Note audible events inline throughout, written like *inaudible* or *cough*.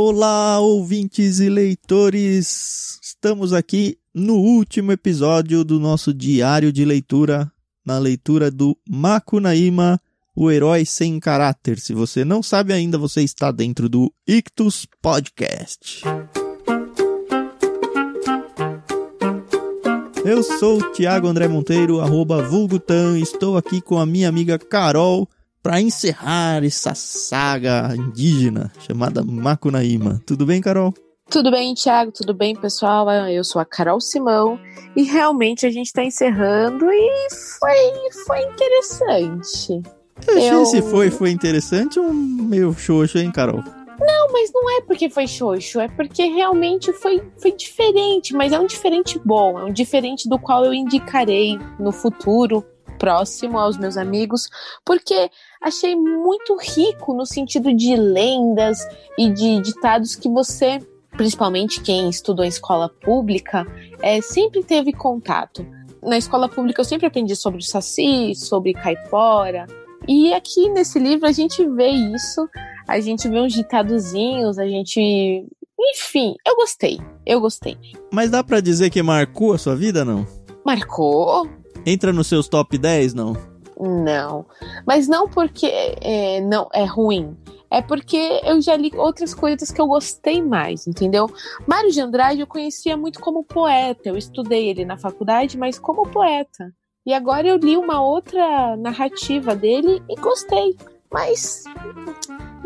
Olá, ouvintes e leitores! Estamos aqui no último episódio do nosso diário de leitura, na leitura do Makunaíma, o herói sem caráter. Se você não sabe ainda, você está dentro do Ictus Podcast. Eu sou o Thiago André Monteiro, arroba Vulgutan, estou aqui com a minha amiga Carol para encerrar essa saga indígena chamada Macunaíma. Tudo bem, Carol? Tudo bem, Thiago? Tudo bem, pessoal? Eu sou a Carol Simão e realmente a gente está encerrando e foi, foi interessante. Eu... Se foi, foi interessante ou meio xoxo, hein, Carol? Não, mas não é porque foi xoxo, é porque realmente foi, foi diferente, mas é um diferente bom, é um diferente do qual eu indicarei no futuro próximo aos meus amigos, porque achei muito rico no sentido de lendas e de ditados que você, principalmente quem estudou em escola pública, é, sempre teve contato. Na escola pública eu sempre aprendi sobre o saci, sobre caipora, e aqui nesse livro a gente vê isso a gente vê uns ditadozinhos, a gente. Enfim, eu gostei. Eu gostei. Mas dá para dizer que marcou a sua vida, não? Marcou. Entra nos seus top 10, não? Não. Mas não porque é, não é ruim. É porque eu já li outras coisas que eu gostei mais, entendeu? Mário de Andrade eu conhecia muito como poeta. Eu estudei ele na faculdade, mas como poeta. E agora eu li uma outra narrativa dele e gostei. Mas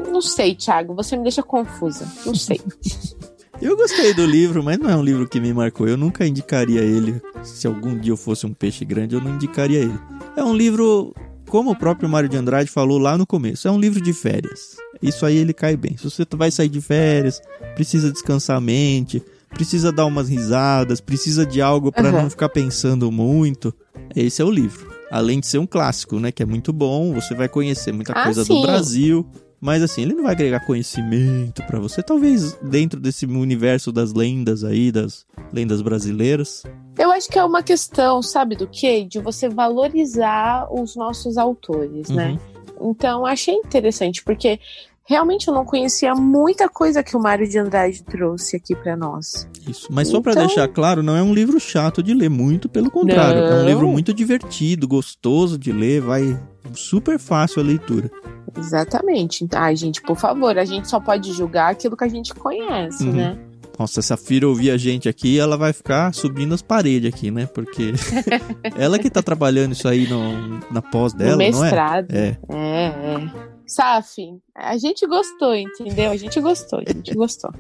não sei, Thiago, você me deixa confusa. Não sei. *laughs* Eu gostei do livro, mas não é um livro que me marcou. Eu nunca indicaria ele. Se algum dia eu fosse um peixe grande, eu não indicaria ele. É um livro, como o próprio Mário de Andrade falou lá no começo, é um livro de férias. Isso aí ele cai bem. Se você vai sair de férias, precisa descansar a mente, precisa dar umas risadas, precisa de algo para uhum. não ficar pensando muito, esse é o livro além de ser um clássico, né? Que é muito bom, você vai conhecer muita ah, coisa sim. do Brasil. Mas assim, ele não vai agregar conhecimento para você. Talvez dentro desse universo das lendas aí, das lendas brasileiras. Eu acho que é uma questão, sabe do quê? De você valorizar os nossos autores, né? uhum. né? Então, achei interessante, porque realmente eu não conhecia muita coisa que o Mário de Andrade trouxe aqui para nós. Isso, mas só então... para deixar claro, não é um livro chato de ler, muito pelo contrário, não. é um livro muito divertido, gostoso de ler, vai super fácil a leitura. Exatamente. Ai, gente, por favor, a gente só pode julgar aquilo que a gente conhece, uhum. né? Nossa, se a Fira ouvir a gente aqui, ela vai ficar subindo as paredes aqui, né? Porque *laughs* ela que tá trabalhando isso aí no, na pós dela, no mestrado. não é? É, é. é. Saf, a gente gostou, entendeu? A gente gostou, a gente gostou.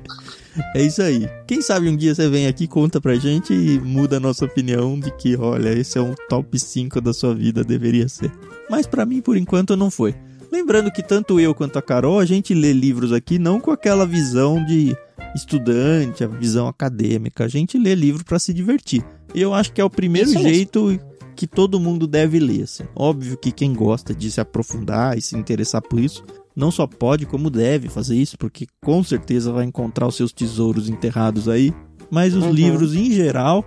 É isso aí. Quem sabe um dia você vem aqui, conta pra gente e muda a nossa opinião de que, olha, esse é um top 5 da sua vida, deveria ser. Mas para mim, por enquanto, não foi. Lembrando que tanto eu quanto a Carol, a gente lê livros aqui não com aquela visão de estudante, a visão acadêmica. A gente lê livro para se divertir. E eu acho que é o primeiro Isso jeito que todo mundo deve ler. Assim. Óbvio que quem gosta de se aprofundar e se interessar por isso, não só pode, como deve fazer isso, porque com certeza vai encontrar os seus tesouros enterrados aí. Mas os uhum. livros, em geral,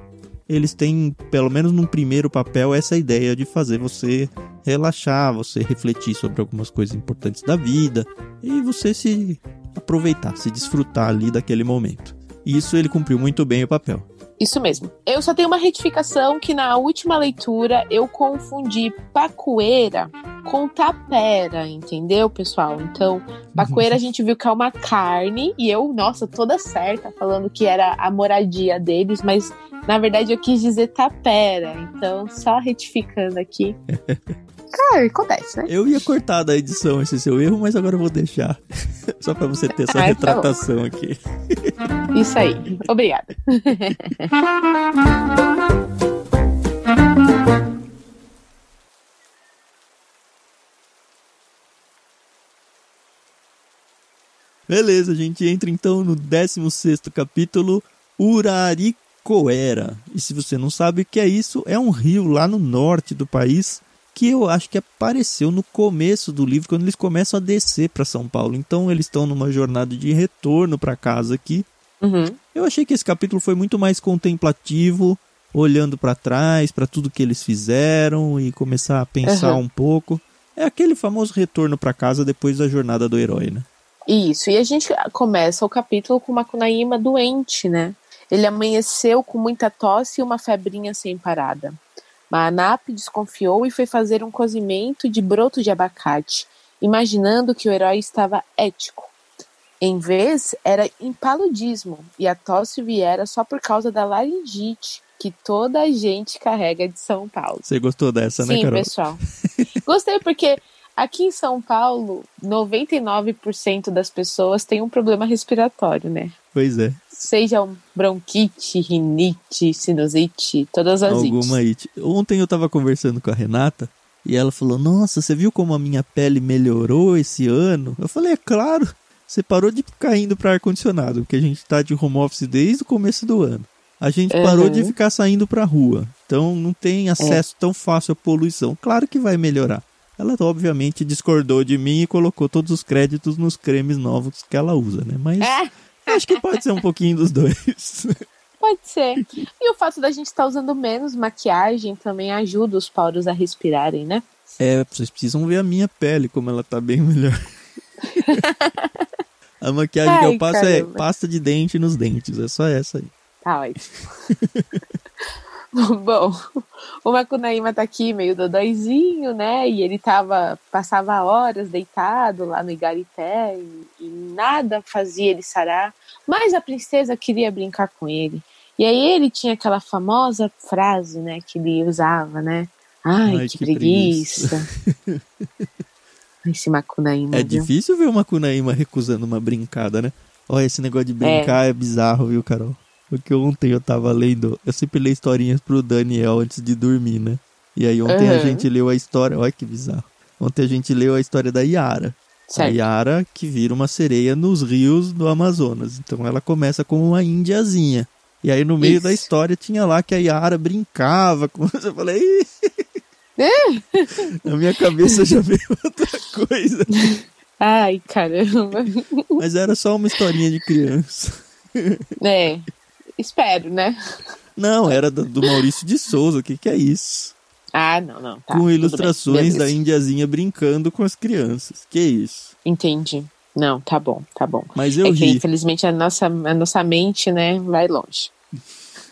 eles têm, pelo menos num primeiro papel, essa ideia de fazer você relaxar, você refletir sobre algumas coisas importantes da vida e você se aproveitar, se desfrutar ali daquele momento. E isso ele cumpriu muito bem o papel. Isso mesmo. Eu só tenho uma retificação que na última leitura eu confundi pacoeira com tapera, entendeu, pessoal? Então, pacoeira a gente viu que é uma carne e eu, nossa, toda certa falando que era a moradia deles, mas na verdade eu quis dizer tapera. Então, só retificando aqui. *laughs* Cara, acontece, né? Eu ia cortar da edição esse seu erro, mas agora eu vou deixar. *laughs* Só pra você ter essa ah, *laughs* retratação tá aqui. *laughs* Isso aí. Obrigada. Beleza, a gente entra então no 16 capítulo, Uraricoera. E se você não sabe o que é isso, é um rio lá no norte do país que eu acho que apareceu no começo do livro, quando eles começam a descer para São Paulo. Então eles estão numa jornada de retorno para casa aqui. Uhum. Eu achei que esse capítulo foi muito mais contemplativo, olhando para trás, para tudo que eles fizeram e começar a pensar uhum. um pouco. É aquele famoso retorno para casa depois da jornada do herói, né? Isso, e a gente começa o capítulo com uma Kunaíma doente, né? Ele amanheceu com muita tosse e uma febrinha sem parada. Manap desconfiou e foi fazer um cozimento de broto de abacate, imaginando que o herói estava ético. Em vez, era impaludismo, e a tosse viera só por causa da laringite, que toda a gente carrega de São Paulo. Você gostou dessa, Sim, né, Carol? pessoal. *laughs* Gostei porque aqui em São Paulo, 99% das pessoas têm um problema respiratório, né? Pois é. Seja um bronquite, rinite, sinusite, todas as ites. Alguma it. Ontem eu tava conversando com a Renata e ela falou: Nossa, você viu como a minha pele melhorou esse ano? Eu falei: É claro. Você parou de ficar indo para ar-condicionado, porque a gente tá de home office desde o começo do ano. A gente Uhum. parou de ficar saindo pra rua. Então não tem acesso tão fácil à poluição. Claro que vai melhorar. Ela obviamente discordou de mim e colocou todos os créditos nos cremes novos que ela usa, né? Mas É, acho que pode ser um pouquinho dos dois. pode ser. E o fato da gente estar usando menos maquiagem também ajuda os poros a respirarem, né? É, vocês precisam ver a minha pele, como ela tá bem melhor. *laughs* a maquiagem que Ai, eu passo é caramba. pasta de dente nos dentes. É só essa aí. Tá ótimo. *laughs* *laughs* Bom, o Macunaíma tá aqui meio dodóizinho, né? E ele tava, passava horas deitado lá no Igarité e, e nada fazia ele sarar. Mas a princesa queria brincar com ele. E aí ele tinha aquela famosa frase, né, que ele usava, né? Ai, Ai, que, que preguiça. *laughs* Esse Macunaíma, É viu? difícil ver uma Kunaíma recusando uma brincada, né? Olha, esse negócio de brincar é. bizarro, viu, Carol? Porque ontem eu tava lendo. Eu sempre leio historinhas pro Daniel antes de dormir, né? E aí ontem a Uhum. gente leu a história. Olha que bizarro. Ontem a gente leu a história da Yara. A Certo. Yara que vira uma sereia nos rios do Amazonas. Então ela começa como uma índiazinha. E aí no meio Isso. da história tinha lá que a Yara brincava com. Eu falei. "Ih!" Na minha cabeça já veio *laughs* outra coisa. Ai, caramba. Mas era só uma historinha de criança. É, espero, né? Não, era do, do Maurício de Souza. O que, que é isso? Ah, não, não. Tá, com bem, ilustrações da beleza. índiazinha brincando com as crianças. Que isso? Entendi. Não, tá bom, tá bom. Mas eu é que, infelizmente, a nossa, a nossa mente, né, vai longe.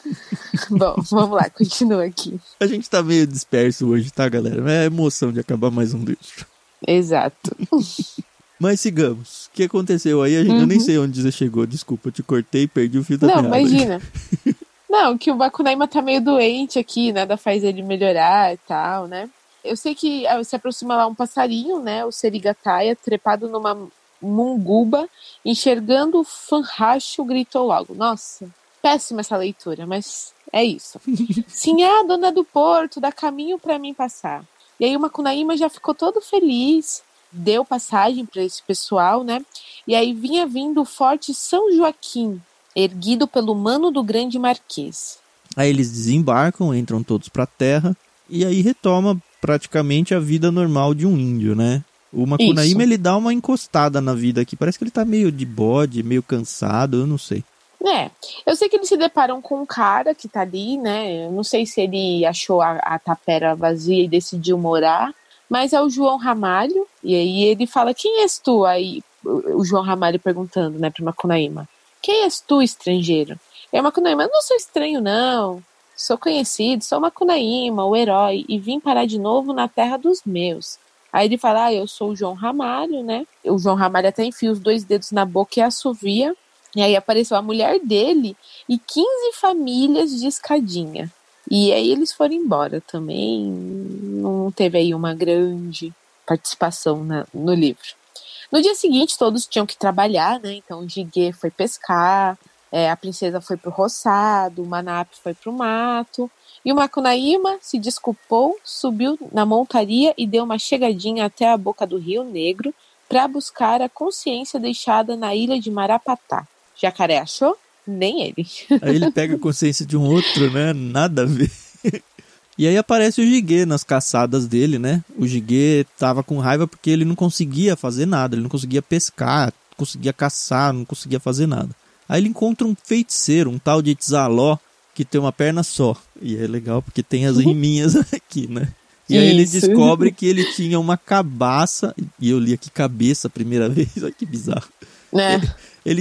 *laughs* bom, vamos lá, continua aqui. A gente tá meio disperso hoje, tá, galera? É a emoção de acabar mais um livro. Exato. *laughs* Mas sigamos. O que aconteceu aí? A gente, Eu nem sei onde você chegou. Desculpa, eu te cortei perdi o fio da Uhum. Não, meada. imagina. *laughs* Não, que o Bakunaima tá meio doente aqui, nada faz ele melhorar e tal, né? Eu sei que ah, se aproxima lá um passarinho, né? O Serigataia, trepado numa munguba, enxergando o fanracho, gritou logo. Nossa, péssima essa leitura, mas é isso. *laughs* Sim, é a dona do porto, dá caminho pra mim passar. E aí o Macunaíma já ficou todo feliz, deu passagem pra esse pessoal, né? E aí vinha vindo o forte São Joaquim, erguido pelo mano do grande marquês. Aí eles desembarcam, entram todos pra terra. E aí retoma praticamente a vida normal de um índio, né? O Macunaíma, ele dá uma encostada na vida aqui. Parece que ele tá meio de bode, meio cansado, eu não sei. É, eu sei que eles se deparam com um cara que tá ali, né? Eu não sei se ele achou a, a tapera vazia e decidiu morar, mas é o João Ramalho, e aí ele fala: Quem és tu? Aí o João Ramalho perguntando, né, pro Macunaíma: Quem és tu, estrangeiro? E o Macunaíma: Não sou estranho, não. Sou conhecido, sou Macunaíma, o herói, e vim parar de novo na terra dos meus. Aí ele fala: Ah, eu sou o João Ramalho, né? O João Ramalho até enfia os dois dedos na boca e assovia. E aí apareceu a mulher dele e 15 famílias de escadinha. E aí eles foram embora também. Não teve aí uma grande participação na- no livro. No dia seguinte, todos tinham que trabalhar, né? Então o Jiguê foi pescar, é, a princesa foi pro roçado, o Manap foi pro mato. E o Macunaíma se desculpou, subiu na montaria e deu uma chegadinha até a boca do Rio Negro para buscar a consciência deixada na ilha de Marapatá. Jacaré achou? Nem ele. Aí ele pega a consciência de um outro, né? Nada a ver. *laughs* E aí aparece o Jiguê nas caçadas dele, né? O Jiguê tava com raiva porque ele não conseguia fazer nada, ele não conseguia pescar, não conseguia caçar, não conseguia fazer nada. Aí ele encontra um feiticeiro, um tal de Tzaló, que tem uma perna só. E é legal porque tem as riminhas *laughs* aqui, né? E aí ele Isso. descobre que ele tinha uma cabaça, e eu li aqui cabeça a primeira *laughs* vez, olha que bizarro. Né? Ele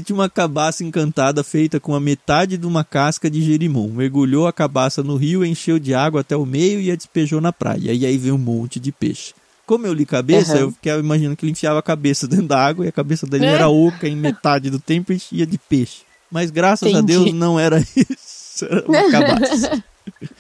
tinha uma cabaça encantada feita com a metade de uma casca de gerimum. Mergulhou a cabaça no rio, encheu de água até o meio e a despejou na praia. E aí veio um monte de peixe. Como eu li cabeça, Aham. eu fiquei imaginando que ele enfiava a cabeça *laughs* dentro da água e a cabeça dele É. era oca em metade do tempo e enchia de peixe. Mas graças a Entendi. Deus não era *laughs* isso, era uma cabaça. *laughs*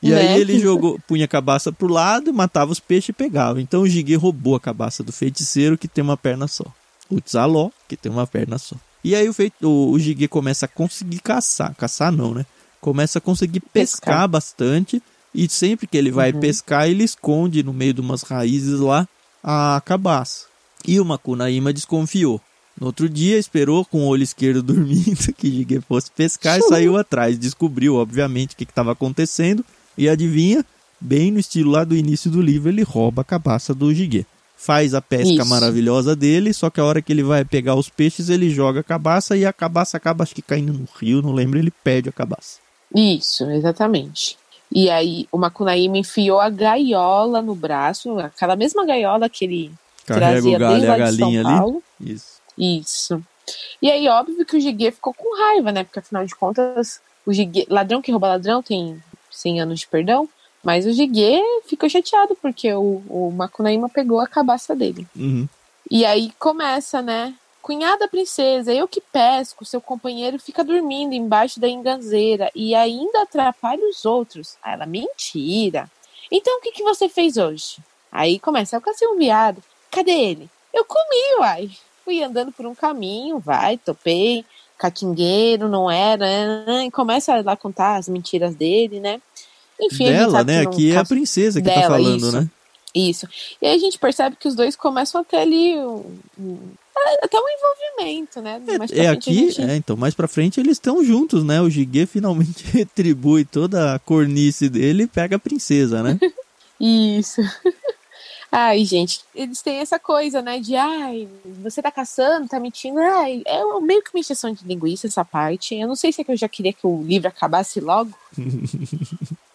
E Né? aí ele jogou, punha a cabaça pro lado, matava os peixes e pegava. Então o Jiguê roubou a cabaça do feiticeiro que tem uma perna só. O Tzaló, que tem uma perna só. E aí o, feit... o, o começa a conseguir caçar. Caçar não, né? Começa a conseguir pescar, Pescar. bastante. E sempre que ele vai Uhum. pescar, ele esconde no meio de umas raízes lá a cabaça. E o Macunaíma desconfiou. No outro dia, esperou com o olho esquerdo *laughs* dormindo que Jiguê fosse pescar e saiu atrás. Descobriu, obviamente, o que estava acontecendo. E adivinha? Bem no estilo lá do início do livro, ele rouba a cabaça do Jiguê. Faz a pesca Isso. maravilhosa dele, só que a hora que ele vai pegar os peixes, ele joga a cabaça e a cabaça acaba, acho que caindo no rio, não lembro, ele perde a cabaça. Isso, exatamente. E aí o Macunaíma enfiou a gaiola no braço, aquela mesma gaiola que ele Carrega trazia o galho desde e a lá de São galinha ali. Paulo. Isso. Isso. E aí, óbvio que o Jiguê ficou com raiva, né? Porque afinal de contas, o Jiguê, ladrão que rouba ladrão tem 100 anos de perdão. Mas o Jiguê ficou chateado porque o, o Macunaíma pegou a cabaça dele. Uhum. E aí começa, né? Cunhada princesa, eu que pesco, seu companheiro fica dormindo embaixo da enganzeira e ainda atrapalha os outros. Aí ela, mentira. Então o que, que você fez hoje? Aí começa, eu cacei um viado. Cadê ele? Eu comi, uai. Fui andando por um caminho, vai, topei, catingueiro, não era, né? e começa lá a contar as mentiras dele, né? Enfim, Dela, né? que Aqui é a princesa que tá Dela, falando, isso. né? isso. E aí a gente percebe que os dois começam a ter ali um, um- até um envolvimento, né? É, é aqui, gente- é, então, mais pra frente eles estão juntos, né? O Jiguê finalmente *laughs* retribui toda a cornice dele e pega a princesa, né? *laughs* Isso. *laughs* Ai, gente, eles têm essa coisa, né? De, ai, você tá caçando, tá mentindo. Ai, é meio que uma injeção de linguiça essa parte. Eu não sei se é que eu já queria que o livro acabasse logo.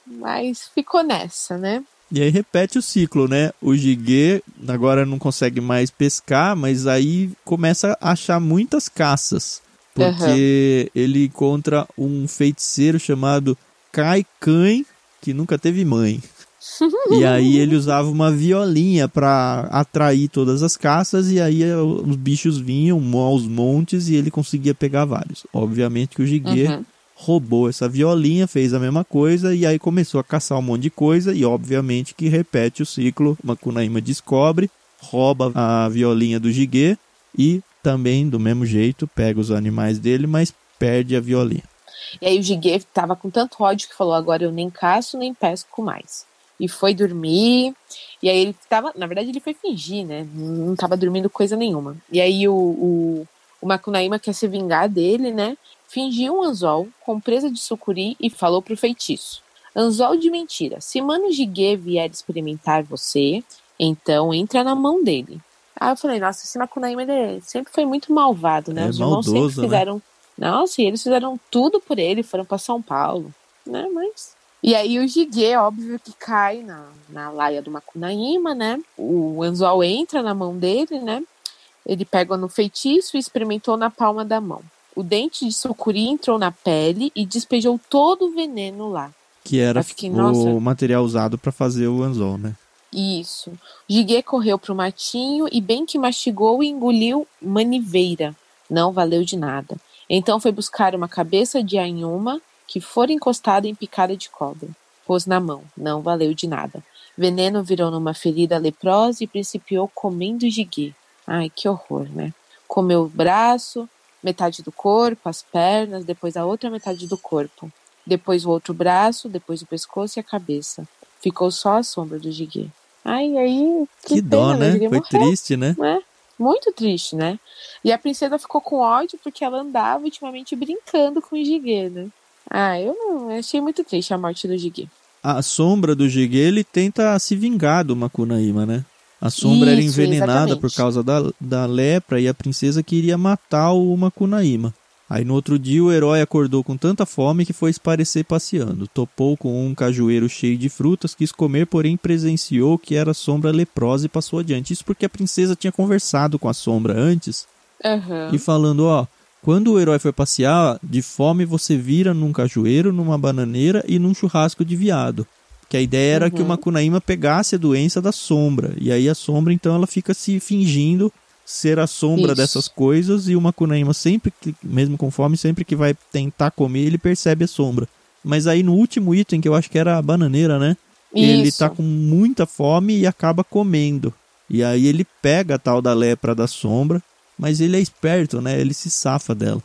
Mas ficou nessa, né? E aí repete o ciclo, né? O Jiguê agora não consegue mais pescar, mas aí começa a achar muitas caças. Porque ele encontra um feiticeiro chamado Kaikan, que nunca teve mãe. e aí *laughs* ele usava uma violinha para atrair todas as caças e aí os bichos vinham aos montes e ele conseguia pegar vários. Obviamente que o Jiguê Uhum. Roubou essa violinha, fez a mesma coisa e aí começou a caçar um monte de coisa e obviamente que repete o ciclo. Macunaíma descobre, rouba a violinha do Jiguê e também do mesmo jeito pega os animais dele, mas perde a violinha. E aí o Jiguê tava com tanto ódio que falou: agora eu nem caço nem pesco mais. E foi dormir. E aí ele tava. Na verdade, ele foi fingir, né? Não tava dormindo coisa nenhuma. E aí o, o, o Macunaíma quer se vingar dele, né? Fingiu um anzol com presa de sucuri e falou pro feitiço: Anzol de mentira. Se Mano Jiguê vier experimentar você, então entra na mão dele. Aí eu falei, nossa, esse Macunaíma ele sempre foi muito malvado, né? É Os irmãos maldoso, sempre né? fizeram. Nossa, e eles fizeram tudo por ele, foram pra São Paulo, né? Mas. E aí o Jiguê, óbvio que cai na, na laia do Macunaíma, né? O anzol entra na mão dele, né? Ele pega no feitiço e experimentou na palma da mão. O dente de sucuri entrou na pele e despejou todo o veneno lá. Que era fiquei, o nossa. material usado para fazer o anzol, né? Isso. Jiguê correu pro matinho e bem que mastigou e engoliu maniveira. Não valeu de nada. Então foi buscar uma cabeça de anhuma que fora encostada em picada de cobra. Pôs na mão. Não valeu de nada. Veneno virou numa ferida leprosa e principiou comendo Jiguê. Ai, que horror, né? Comeu o braço, metade do corpo, as pernas, depois a outra metade do corpo. Depois o outro braço, depois o pescoço e a cabeça. Ficou só a sombra do Jiguê. Ai, aí. Que, pena, dó, O né? Jiguê Foi morreu, triste, né? né? Muito triste, né? E a princesa ficou com ódio porque ela andava ultimamente brincando com o Jiguê, né? Ah, eu não eu achei muito triste a morte do Jiguê. A sombra do Jiguê, ele tenta se vingar do Macunaíma, né? A sombra era Isso, envenenada exatamente. por causa da, da lepra e a princesa queria matar o Macunaíma. Aí no outro dia o herói acordou com tanta fome que foi esparecer passeando. Topou com um cajueiro cheio de frutas, quis comer, porém presenciou que era sombra leprosa e passou adiante. Isso porque a princesa tinha conversado com a sombra antes Uhum. e falando, ó, quando o herói foi passear, de fome você vira num cajueiro, numa bananeira e num churrasco de viado. Que a ideia era que o Uhum. Macunaíma pegasse a doença da sombra. E aí a sombra, então, ela fica se fingindo ser a sombra Isso. dessas coisas e o Macunaíma sempre que, mesmo com fome, sempre que vai tentar comer, ele percebe a sombra. Mas aí no último item, que eu acho que era a bananeira, né? Ele Isso. tá com muita fome e acaba comendo. E aí ele pega a tal da lepra da sombra, mas ele é esperto, né? Ele se safa dela.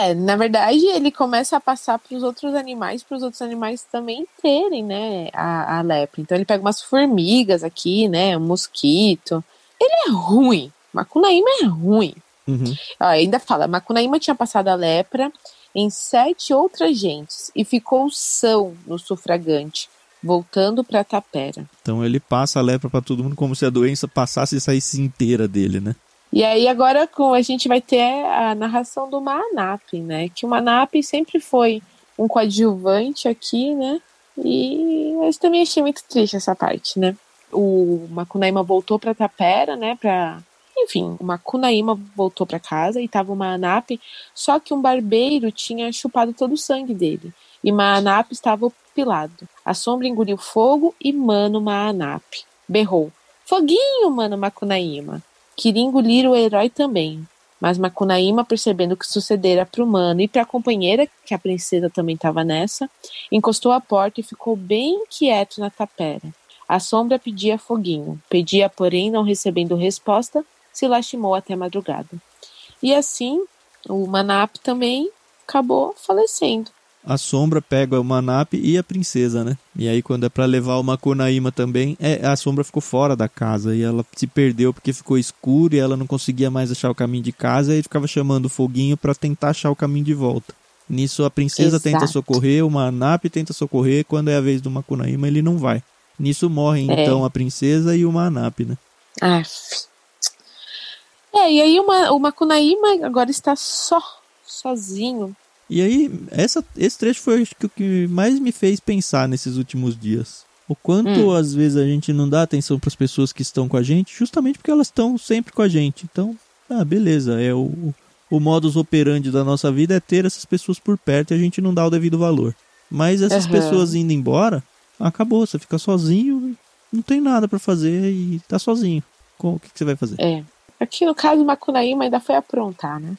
É, na verdade, ele começa a passar para os outros animais, para os outros animais também terem, né, a, a lepra. Então ele pega umas formigas aqui, né, um mosquito. Ele é ruim. Macunaíma é ruim. Uhum. Ó, ainda fala, Macunaíma tinha passado a lepra em sete outras gentes e ficou são no sufragante, voltando para Tapera. Então ele passa a lepra pra todo mundo como se a doença passasse e saísse inteira dele, né? E aí agora com a gente vai ter a narração do Manap, né? Que o Manap sempre foi um coadjuvante aqui, né? E eu também achei muito triste essa parte, né? O Macunaíma voltou para Tapera, né? Pra... Enfim, o Macunaíma voltou para casa e tava o Manap, só que um barbeiro tinha chupado todo o sangue dele. E Maanap estava pilado. A sombra engoliu fogo e Mano Maanap berrou: Foguinho, Mano Macunaíma! Queria engolir o herói também. Mas Macunaíma, percebendo o que sucedera para o mano e para a companheira, que a princesa também estava nessa, encostou a porta e ficou bem quieto na tapera. A sombra pedia foguinho, pedia, porém, não recebendo resposta, se lastimou até madrugada. E assim, o Manap também acabou falecendo. A sombra pega o Manap e a princesa, né? E aí quando é pra levar o Macunaíma também, é, a sombra ficou fora da casa e ela se perdeu porque ficou escuro e ela não conseguia mais achar o caminho de casa e ficava chamando o foguinho pra tentar achar o caminho de volta. Nisso a princesa Exato. tenta socorrer, o Manap tenta socorrer, quando é a vez do Macunaíma ele não vai. Nisso morrem É. então a princesa e o Manap, né? Aff. É, e aí uma, o Macunaíma agora está só, sozinho. E aí, essa, esse trecho foi acho que o que mais me fez pensar nesses últimos dias. O quanto Hum. às vezes a gente não dá atenção para as pessoas que estão com a gente, justamente porque elas estão sempre com a gente. Então, ah, beleza, é o, o modus operandi da nossa vida é ter essas pessoas por perto e a gente não dá o devido valor. Mas essas Aham. pessoas indo embora, acabou, você fica sozinho, não tem nada para fazer e tá sozinho. Com- O que, que você vai fazer? É. Aqui no caso, Macunaíma ainda foi aprontar, né?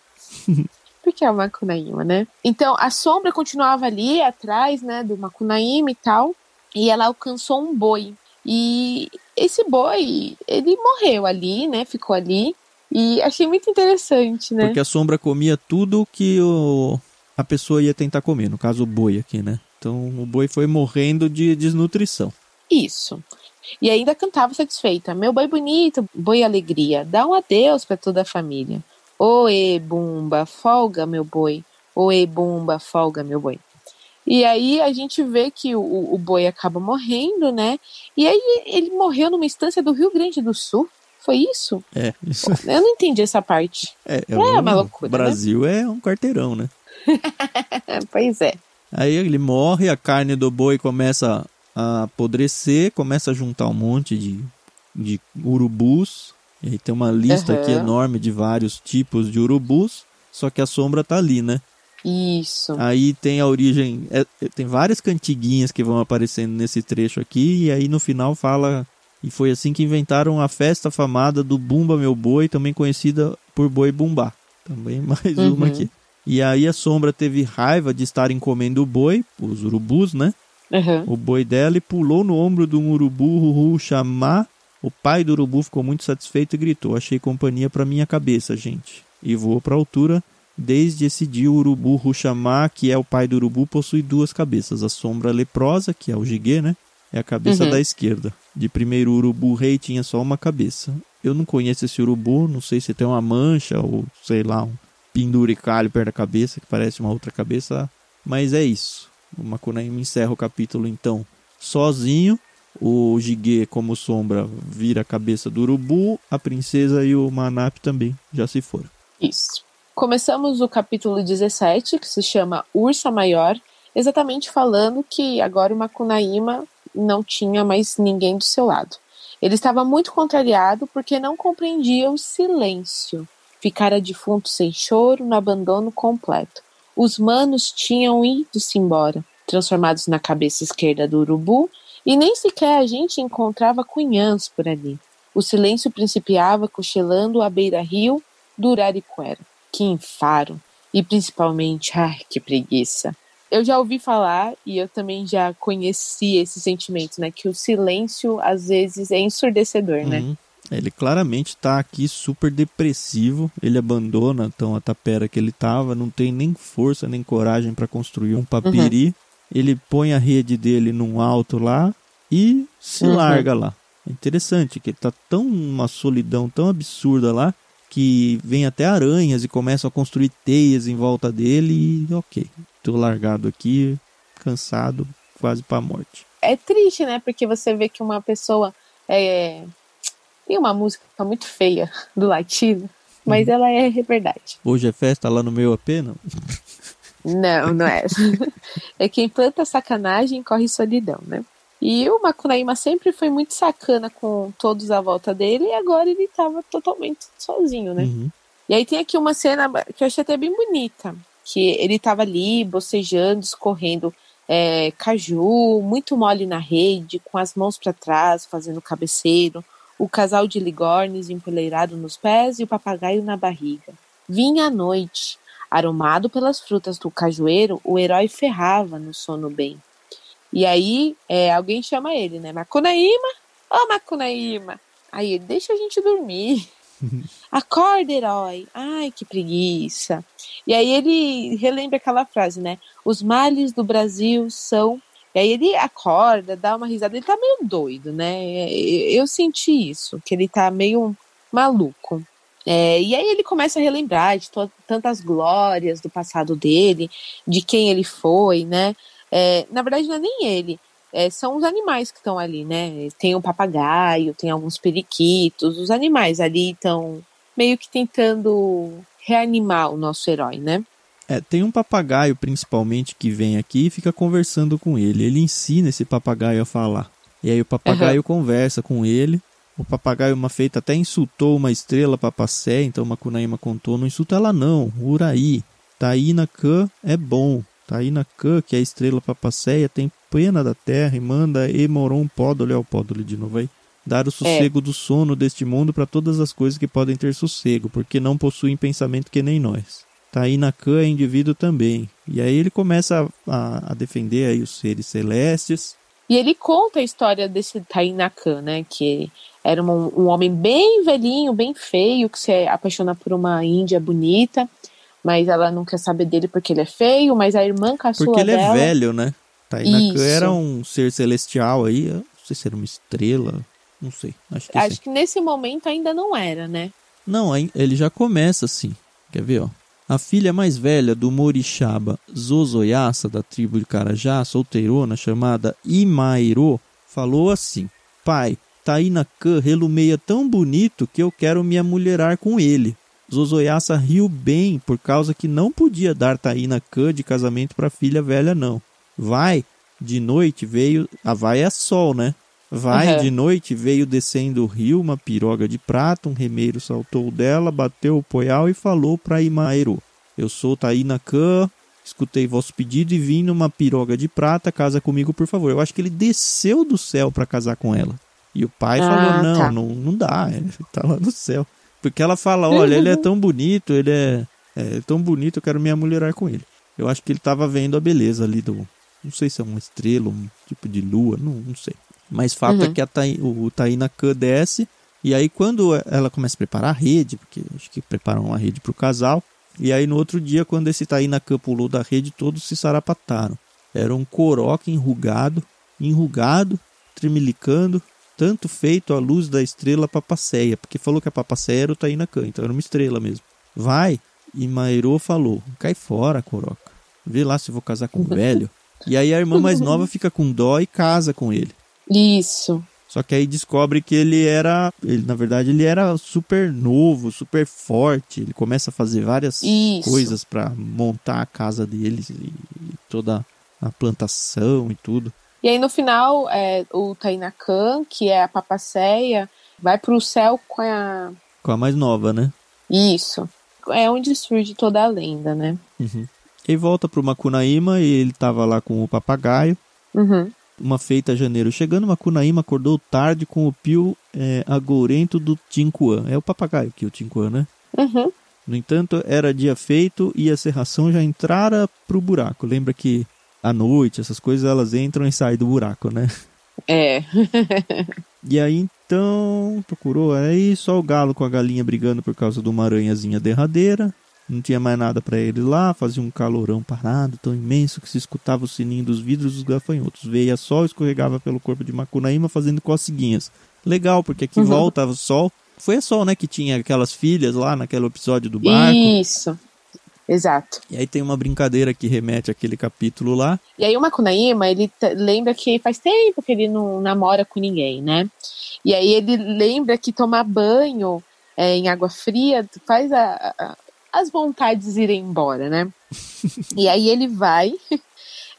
*laughs* Porque é o Macunaíma, né? Então, a sombra continuava ali atrás, né, do Macunaíma e tal, e ela alcançou um boi. E esse boi, ele morreu ali, né? Ficou ali. E achei muito interessante, né? Porque a sombra comia tudo que o, a pessoa ia tentar comer, no caso o boi aqui, né? Então o boi foi morrendo de desnutrição. Isso. E ainda cantava satisfeita: Meu boi bonito, boi alegria, dá um adeus para toda a família. Oê, bumba, folga, meu boi. Oê, bumba, folga, meu boi. E aí a gente vê que o, o boi acaba morrendo, né? E aí ele morreu numa estância do Rio Grande do Sul. Foi isso? É, isso *laughs* Eu não entendi essa parte. é, é, uma o loucura, né? Brasil é um quarteirão, né? *laughs* pois é. Aí ele morre, a carne do boi começa a apodrecer, começa a juntar um monte de, de urubus. E aí tem uma lista aqui Aham. enorme de vários tipos de urubus, só que a sombra tá ali, né? Isso. Aí tem a origem. é- é- tem várias cantiguinhas que vão aparecendo nesse trecho aqui, e aí no final fala. E foi assim que inventaram a festa famada do Bumba Meu Boi, também conhecida por Boi Bumbá. Também *laughs* mais Uhum. uma aqui. E aí a sombra teve raiva de estarem comendo o boi, os urubus, né? Aham. O boi dela e pulou no ombro de um urubu, chamar. O pai do urubu ficou muito satisfeito e gritou: Achei companhia para minha cabeça, gente. E voou para altura. Desde esse dia, o urubu Ruxamá, que é o pai do urubu, possui duas cabeças. A sombra leprosa, que é o gigue, né? É a cabeça Uhum. da esquerda. De primeiro, o urubu rei tinha só uma cabeça. Eu não conheço esse urubu, não sei se tem uma mancha ou sei lá, um penduricalho perto da cabeça, que parece uma outra cabeça. Mas é isso. O Makunaíma encerra o capítulo então sozinho. O Gigue, como sombra, vira a cabeça do urubu. A princesa e o Manap também já se foram. Isso. Começamos o capítulo 17, que se chama Ursa Maior, exatamente falando que agora o Macunaíma não tinha mais ninguém do seu lado. Ele estava muito contrariado porque não compreendia o silêncio. Ficara defunto sem choro, no abandono completo. Os manos tinham ido-se embora, transformados na cabeça esquerda do urubu, e nem sequer a gente encontrava cunhãs por ali. O silêncio principiava cochilando à beira-rio do Uraricuera. Que enfaro! E principalmente, ai, que preguiça! Eu já ouvi falar e eu também já conheci esse sentimento, né? Que o silêncio às vezes é ensurdecedor, né? Uhum. Ele claramente está aqui super depressivo. Ele abandona então a tapera que ele estava, não tem nem força nem coragem para construir um papiri. Uhum. Ele põe a rede dele num alto lá e se uhum. larga lá. É interessante que ele tá tão uma solidão tão absurda lá que vem até aranhas e começam a construir teias em volta dele e ok, tô largado aqui, cansado, quase para morte. É triste, né? Porque você vê que uma pessoa é... tem uma música muito feia do latino, mas hum. ela é verdade. Hoje é festa lá no meu apena? Não, *laughs* não é. *laughs* é quem planta sacanagem corre solidão, né? E o Macunaíma sempre foi muito sacana com todos à volta dele e agora ele estava totalmente sozinho, né? Uhum. E aí tem aqui uma cena que eu achei até bem bonita, que ele estava ali bocejando, escorrendo é, caju, muito mole na rede, com as mãos para trás, fazendo cabeceiro, o casal de ligornes empoleirado nos pés e o papagaio na barriga. Vinha a noite. Aromado pelas frutas do cajueiro, o herói ferrava no sono bem. E aí é, alguém chama ele, né? Macunaíma? Ô, oh, Macunaíma! Aí ele, deixa a gente dormir. *laughs* Acorda, herói! Ai, que preguiça! E aí ele relembra aquela frase, né? Os males do Brasil são. E aí ele acorda, dá uma risada. Ele tá meio doido, né? Eu senti isso, que ele tá meio maluco. É, e aí ele começa a relembrar de tantas glórias do passado dele, de quem ele foi, né? É, na verdade, não é nem ele. É, são os animais que estão ali, né? Tem um papagaio, tem alguns periquitos. Os animais ali estão meio que tentando reanimar o nosso herói, né? É, tem um papagaio principalmente que vem aqui e fica conversando com ele. Ele ensina esse papagaio a falar. E aí o papagaio uhum. conversa com ele. O papagaio, uma feita, até insultou uma estrela papacé, então Macunaíma contou, não insulta ela não, Uraí. Taína Khan é bom. Taína Khan, que é a estrela papaceia, tem pena da terra e manda Emoron Pódole, é o Pódole de novo aí, dar o sossego é. do sono deste mundo para todas as coisas que podem ter sossego, porque não possuem pensamento que nem nós. Taína Khan é indivíduo também. E aí ele começa a, a, defender aí os seres celestes. E ele conta a história desse Taína Khan, né? Que era um, um homem bem velhinho, bem feio, que se apaixona por uma índia bonita mas ela não quer saber dele porque ele é feio, mas a irmã caçula Porque ele é dela... é velho, né? Tainakan era um ser celestial aí, não sei se era uma estrela, não sei. Acho que, acho que nesse momento ainda não era, né? Não, ele já começa assim. Quer ver, ó? A filha mais velha do Morixaba Zozoyassa, da tribo de Carajá, solteirona, chamada Imairo, falou assim: Pai, Tainakan relumeia tão bonito que eu quero me amulherar com ele. Zozoyassa riu bem por causa que não podia dar Taína Khan de casamento para a filha velha, não. Vai, de noite veio. A vai é sol, né? Vai, uhum. de noite veio descendo o rio uma piroga de prata, um remeiro saltou dela, bateu o poial e falou para Imaero: Eu sou Taína Khan, escutei vosso pedido e vim numa piroga de prata, casa comigo, por favor. Eu acho que ele desceu do céu para casar com ela. E o pai ah, falou: Não, tá. não, não dá, ele *laughs* tá lá no céu. Porque ela fala, olha, ele é tão bonito, ele é, é tão bonito, eu quero me amulherar com ele. Eu acho que ele estava vendo a beleza ali do. Não sei se é uma estrela, um tipo de lua, não, não sei. Mas fato é uhum. é que a Taí, o, o Taína Khan desce, e aí quando ela começa a preparar a rede, porque acho que preparam uma rede para o casal, e aí no outro dia, quando esse Taína Khan pulou da rede, todos se sarapataram. Era um coroque enrugado, enrugado, tremilicando, tanto feito à luz da estrela Papaceia, porque falou que a Papaceia era o Taína Khan, então era uma estrela mesmo. Vai, e Mairo falou, cai fora, Coroca. Vê lá se vou casar com o *laughs* velho. E aí a irmã mais *laughs* nova fica com dó e casa com ele. Isso. Só que aí descobre que ele era, ele na verdade ele era super novo, super forte. Ele começa a fazer várias Isso. coisas para montar a casa deles e, e toda a plantação e tudo. E aí no final, é, o Tainakan, que é a papaceia, vai pro céu com a. Com a mais nova, né? Isso. É onde surge toda a lenda, né? Uhum. E volta pro Macunaíma e ele tava lá com o papagaio. Uhum. Uma feita janeiro chegando, Macunaíma acordou tarde com o pio é, agourento do Tincuan. É o papagaio que o Tincuan, né? Uhum. No entanto, era dia feito e a serração já entrara pro buraco. Lembra que à noite essas coisas elas entram e saem do buraco, né? É. *laughs* E aí então procurou aí só o galo com a galinha brigando por causa de uma aranhazinha derradeira. Não tinha mais nada para ele lá, fazia um calorão parado, tão imenso que se escutava o sininho dos vidros dos gafanhotos. Veia sol, escorregava pelo corpo de Macunaíma fazendo coceguinhas. Legal, porque aqui Uhum. volta o sol. Foi a sol, né, que tinha aquelas filhas lá naquele episódio do barco. Isso. Exato. E aí tem uma brincadeira que remete àquele capítulo lá. E aí o Macunaíma, ele lembra que faz tempo que ele não namora com ninguém, né? E aí ele lembra que tomar banho é, em água fria faz a- a- as vontades irem embora, né? *laughs* e aí ele vai,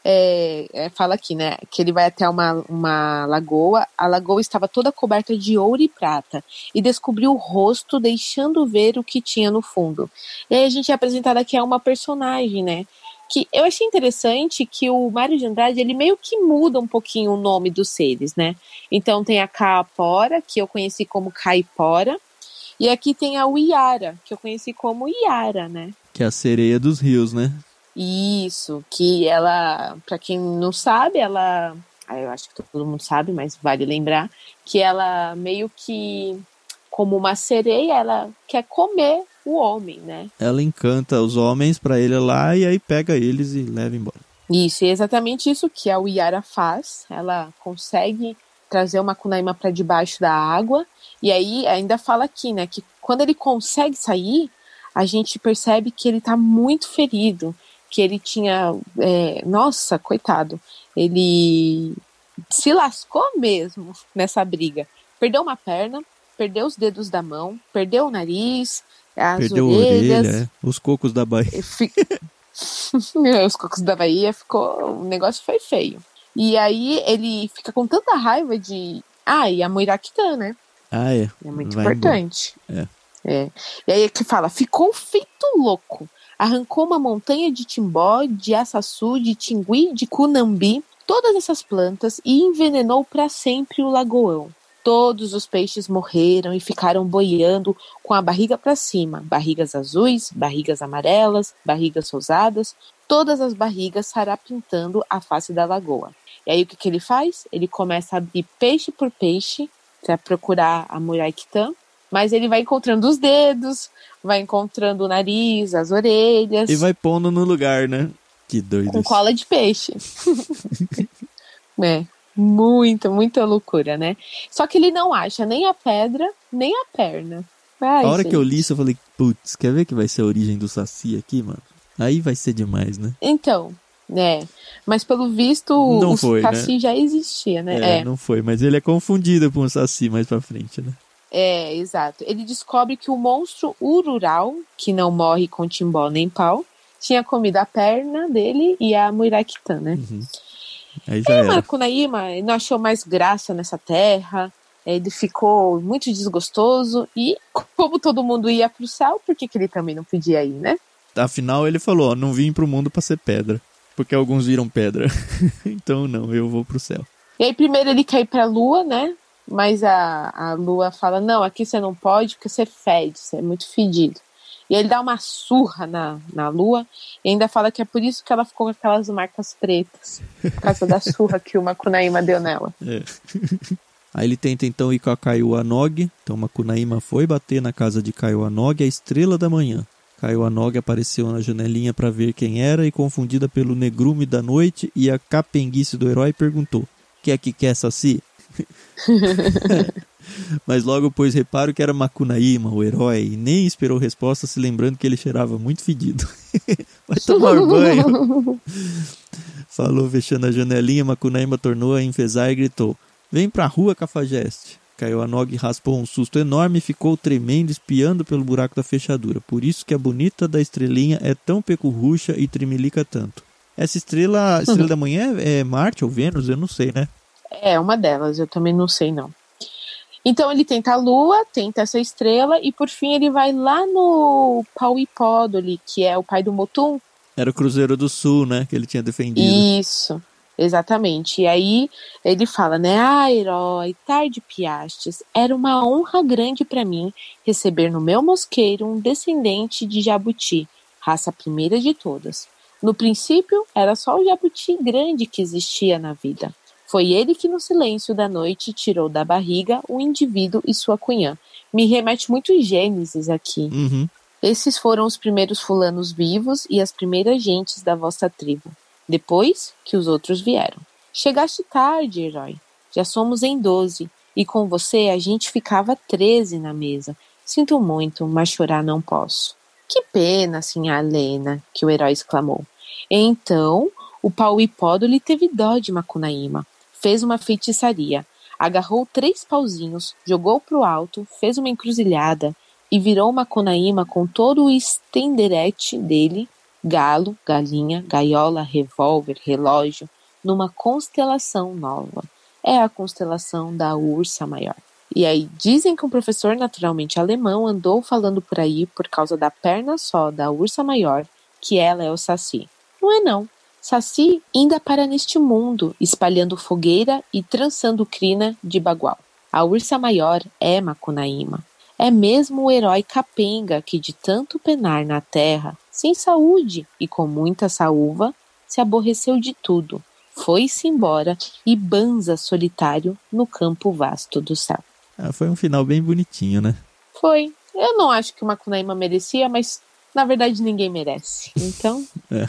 é, é, fala aqui, né? Que ele vai até uma, uma lagoa. A lagoa estava toda coberta de ouro e prata. E descobriu o rosto, deixando ver o que tinha no fundo. E aí a gente é apresentado aqui a uma personagem, né? que eu achei interessante que o Mário de Andrade, ele meio que muda um pouquinho o nome dos seres, né? Então tem a Caapora, que eu conheci como Caipora, e aqui tem a Uiara, que eu conheci como Iara, né? Que é a sereia dos rios, né? Isso, que ela, para quem não sabe, ela, ah, eu acho que todo mundo sabe, mas vale lembrar, que ela meio que, como uma sereia, ela quer comer o homem, né? Ela encanta os homens pra ele lá e aí pega eles e leva embora. Isso, e é exatamente isso que a Uiara faz. Ela consegue trazer uma Kunaima para debaixo da água. E aí ainda fala aqui, né, que quando ele consegue sair, a gente percebe que ele tá muito ferido, que ele tinha, é, nossa, coitado, ele se lascou mesmo nessa briga. Perdeu uma perna, perdeu os dedos da mão, perdeu o nariz, as Perdeu orelhas. orelha, é. os cocos da Bahia. Fi- *laughs* Os cocos da Bahia ficou. O negócio foi feio. E aí ele fica com tanta raiva de. Ah, e a Moiraquitã, né? Ah, é. É muito Vai importante. embora. É. E aí é que fala, ficou feito louco. Arrancou uma montanha de timbó, de açaçu, de tingui, de cunambi, todas essas plantas e envenenou para sempre o lagoão. Todos os peixes morreram e ficaram boiando com a barriga para cima, barrigas azuis, barrigas amarelas, barrigas rosadas, todas as barrigas sarapintando a face da lagoa. E aí o que, que ele faz? Ele começa a abrir peixe por peixe para procurar a Muraiktã, mas ele vai encontrando os dedos, vai encontrando o nariz, as orelhas, E vai pondo no lugar, né? Que doido. com cola de peixe. *laughs* é, muita, muita loucura, né? Só que ele não acha nem a pedra, nem a perna. Ai, A hora que eu gente. li isso, eu falei, putz, quer ver que vai ser a origem do Saci aqui, mano? Aí vai ser demais, né? Então, né? Mas pelo visto, Não o foi, né? Saci já existia, né? É, É, não foi, mas ele é confundido com o Saci mais pra frente, né? É, exato. Ele descobre que o monstro urural, que não morre com timbó nem pau, tinha comido a perna dele e a Muiraquitã, né? Aí já E o era. Macunaíma não achou mais graça nessa terra, ele ficou muito desgostoso e, como todo mundo ia pro céu, por que, que ele também não podia ir, né? Afinal, ele falou, ó, não vim pro mundo pra ser pedra. Porque alguns viram pedra. *laughs* então não, eu vou pro céu. E aí, primeiro ele quer ir pra lua, né? Mas a, a lua fala: não, aqui você não pode porque você fede, você é muito fedido. E ele dá uma surra na, na lua e ainda fala que é por isso que ela ficou com aquelas marcas pretas, por causa da surra que o Macunaíma deu nela. *laughs* É. Aí ele tenta então ir com a Kaiwanog. Então Makunaíma foi bater na casa de Kaiwanog, a estrela da manhã. Kaiwanog apareceu na janelinha para ver quem era e, confundida pelo negrume da noite e a capenguice do herói, perguntou: Quer que quer, Saci? *laughs* Mas logo pôs reparo que era Makunaíma, o herói, e nem esperou resposta, se lembrando que ele cheirava muito fedido. *laughs* Vai tomar banho. *laughs* Falou, fechando a janelinha, Makunaíma tornou a enfesar e gritou: Vem pra rua, Cafajeste. Kaioanog raspou um susto enorme e ficou tremendo, espiando pelo buraco da fechadura. Por isso que a bonita da estrelinha é tão pecurrucha e tremelica tanto. Essa estrela, estrela da manhã é Marte ou Vênus? Eu não sei, né? É, uma delas, eu também não sei não. Então ele tenta a Lua, tenta essa estrela e por fim ele vai lá no Pauipódoli, que é o pai do Motum. Era o Cruzeiro do Sul, né? Que ele tinha defendido. Isso, exatamente. E aí ele fala, né? Ah, herói, tarde piastes, era uma honra grande para mim receber no meu mosqueiro um descendente de jabuti, raça primeira de todas. No princípio, era só o jabuti grande que existia na vida. Foi ele que, no silêncio da noite, tirou da barriga o indivíduo e sua cunhã. Me remete muito Gênesis aqui. Uhum. Esses foram os primeiros fulanos vivos e as primeiras gentes da vossa tribo. Depois que os outros vieram. Chegaste tarde, herói. Já somos em doze, e com você a gente ficava treze na mesa. Sinto muito, mas chorar não posso. Que pena, sinhá Lena, que o herói exclamou. Então, o Pauipódo lhe teve dó de Macunaíma fez uma feitiçaria, agarrou três pauzinhos, jogou pro alto, fez uma encruzilhada e virou uma conaíma com todo o estenderete dele, galo, galinha, gaiola, revólver, relógio, numa constelação nova. É a constelação da Ursa Maior. E aí dizem que um professor naturalmente alemão andou falando por aí por causa da perna só da Ursa Maior, que ela é o Saci. Não é não. Saci ainda para neste mundo, espalhando fogueira e trançando crina de bagual. A ursa maior é Macunaíma. É mesmo o herói capenga que, de tanto penar na terra, sem saúde e com muita saúva, se aborreceu de tudo, foi-se embora e banza solitário no campo vasto do céu. Ah, foi um final bem bonitinho, né? Foi. Eu não acho que o Macunaíma merecia, mas na verdade ninguém merece. Então. *laughs* é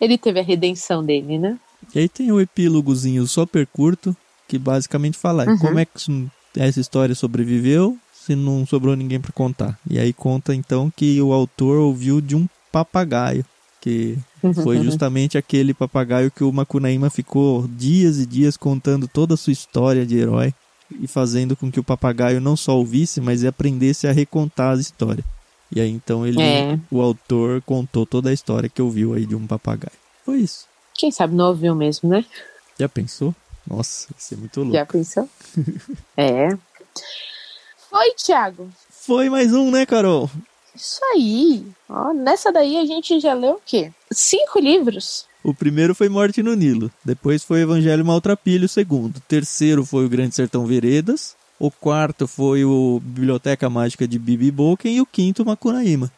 ele teve a redenção dele, né? E aí tem o epílogozinho super curto, que basicamente fala uhum. como é que essa história sobreviveu se não sobrou ninguém para contar. E aí conta então que o autor ouviu de um papagaio, que foi uhum. justamente aquele papagaio que o Macunaíma ficou dias e dias contando toda a sua história de herói e fazendo com que o papagaio não só ouvisse, mas aprendesse a recontar a história. E aí então ele, é. o autor contou toda a história que ouviu aí de um papagaio. Foi isso. Quem sabe não ouviu mesmo, né? Já pensou? Nossa, isso é muito louco. Já pensou? é. Foi, Thiago. Foi mais um, né, Carol? Isso aí. Ó, nessa daí a gente já leu o quê? Cinco livros. O primeiro foi Morte no Nilo. Depois foi Evangelho Maltrapilho, o segundo. O terceiro foi o Grande Sertão Veredas. O quarto foi o Biblioteca Mágica de Bibi Boken e o quinto Macunaíma.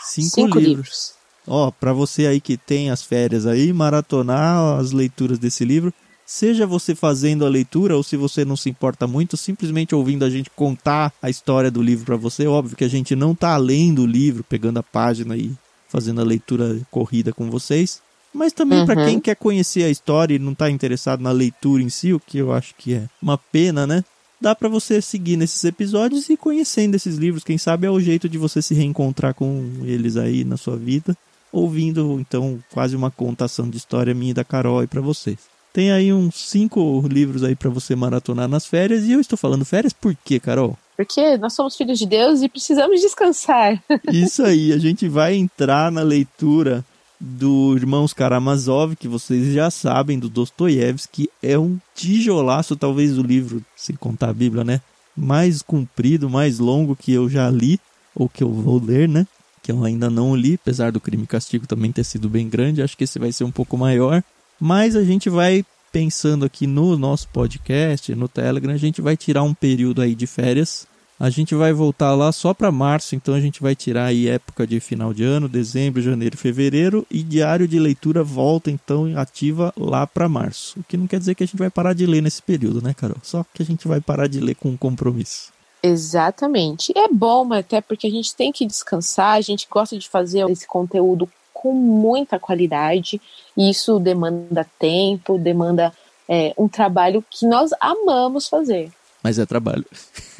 Cinco, Cinco livros. livros. Ó, para você aí que tem as férias aí, maratonar as leituras desse livro. Seja você fazendo a leitura ou se você não se importa muito, simplesmente ouvindo a gente contar a história do livro para você. Óbvio que a gente não tá lendo o livro, pegando a página e fazendo a leitura corrida com vocês. Mas também uhum. para quem quer conhecer a história e não tá interessado na leitura em si, o que eu acho que é uma pena, né? Dá para você seguir nesses episódios e conhecendo esses livros. Quem sabe é o jeito de você se reencontrar com eles aí na sua vida, ouvindo então quase uma contação de história minha e da Carol aí para vocês. Tem aí uns cinco livros aí para você maratonar nas férias e eu estou falando férias por quê, Carol? Porque nós somos filhos de Deus e precisamos descansar. Isso aí, a gente vai entrar na leitura do Irmãos Karamazov, que vocês já sabem, do Dostoiévski, é um tijolaço, talvez o livro, se contar a Bíblia, né? Mais comprido, mais longo que eu já li, ou que eu vou ler, né? Que eu ainda não li, apesar do Crime e Castigo também ter sido bem grande, acho que esse vai ser um pouco maior. Mas a gente vai pensando aqui no nosso podcast, no Telegram, a gente vai tirar um período aí de férias a gente vai voltar lá só para março, então a gente vai tirar aí época de final de ano, dezembro, janeiro, fevereiro e diário de leitura volta então ativa lá para março. O que não quer dizer que a gente vai parar de ler nesse período, né, Carol? Só que a gente vai parar de ler com um compromisso. Exatamente. É bom, até porque a gente tem que descansar, a gente gosta de fazer esse conteúdo com muita qualidade, e isso demanda tempo, demanda é, um trabalho que nós amamos fazer. Mas é trabalho.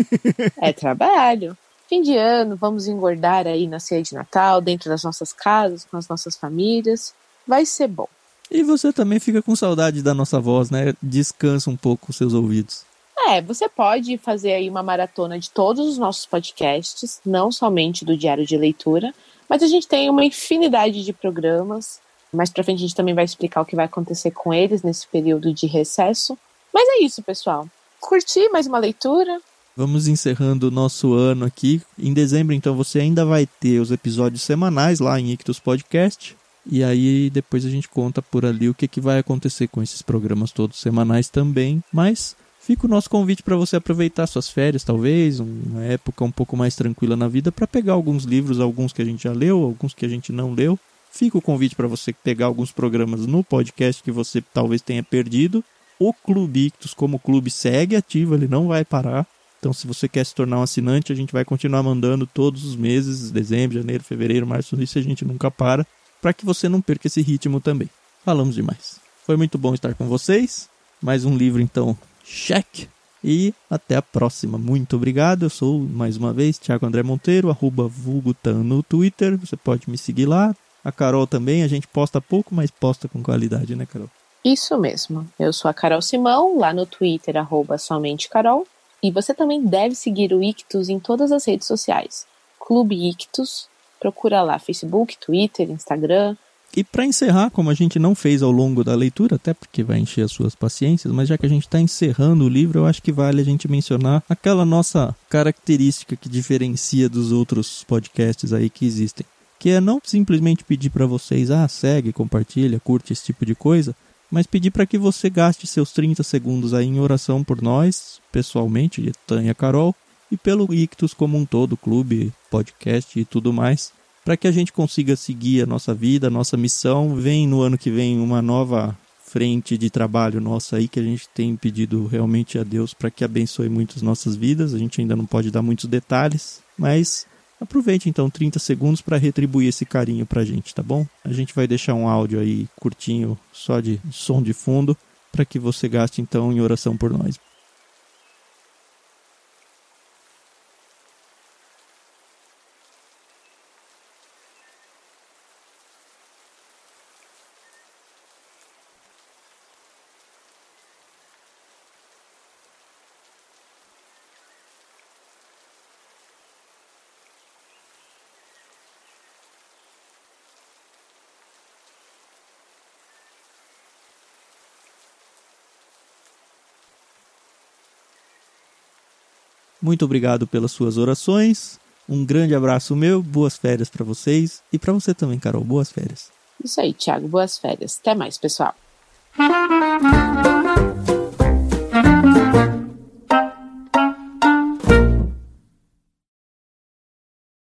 *laughs* é trabalho. Fim de ano, vamos engordar aí na ceia de Natal, dentro das nossas casas, com as nossas famílias. Vai ser bom. E você também fica com saudade da nossa voz, né? Descansa um pouco os seus ouvidos. É, você pode fazer aí uma maratona de todos os nossos podcasts, não somente do Diário de Leitura, mas a gente tem uma infinidade de programas. Mais pra frente a gente também vai explicar o que vai acontecer com eles nesse período de recesso. Mas é isso, pessoal. Curti mais uma leitura. Vamos encerrando o nosso ano aqui. Em dezembro, então, você ainda vai ter os episódios semanais lá em Ictus Podcast. E aí depois a gente conta por ali o que, que vai acontecer com esses programas todos semanais também. Mas fica o nosso convite para você aproveitar suas férias, talvez, uma época um pouco mais tranquila na vida, para pegar alguns livros, alguns que a gente já leu, alguns que a gente não leu. Fica o convite para você pegar alguns programas no podcast que você talvez tenha perdido. O Clube Ictus, como clube, segue ativo, ele não vai parar. Então, se você quer se tornar um assinante, a gente vai continuar mandando todos os meses, dezembro, janeiro, fevereiro, março, isso a gente nunca para para que você não perca esse ritmo também. Falamos demais. Foi muito bom estar com vocês. Mais um livro, então, cheque. E até a próxima. Muito obrigado. Eu sou, mais uma vez, Thiago André Monteiro, arroba Vulgutan no Twitter. Você pode me seguir lá. A Carol também. A gente posta pouco, mas posta com qualidade, né, Carol? Isso mesmo. Eu sou a Carol Simão, lá no Twitter, arroba somente Carol. E você também deve seguir o Ictus em todas as redes sociais. Clube Ictus, Procura lá Facebook, Twitter, Instagram. E para encerrar, como a gente não fez ao longo da leitura, até porque vai encher as suas paciências, mas já que a gente está encerrando o livro, eu acho que vale a gente mencionar aquela nossa característica que diferencia dos outros podcasts aí que existem. Que é não simplesmente pedir para vocês, ah, segue, compartilha, curte esse tipo de coisa, mas pedir para que você gaste seus 30 segundos aí em oração por nós, pessoalmente, Tânia Carol, e pelo Ictus como um todo, clube, podcast e tudo mais, para que a gente consiga seguir a nossa vida, a nossa missão. Vem no ano que vem uma nova frente de trabalho nossa aí que a gente tem pedido realmente a Deus para que abençoe muito as nossas vidas. A gente ainda não pode dar muitos detalhes, mas aproveite então 30 segundos para retribuir esse carinho para a gente, tá bom? A gente vai deixar um áudio aí curtinho, só de som de fundo, para que você gaste então em oração por nós. Muito obrigado pelas suas orações. Um grande abraço meu, boas férias para vocês e para você também, Carol. Boas férias. Isso aí, Thiago. Boas férias. Até mais, pessoal.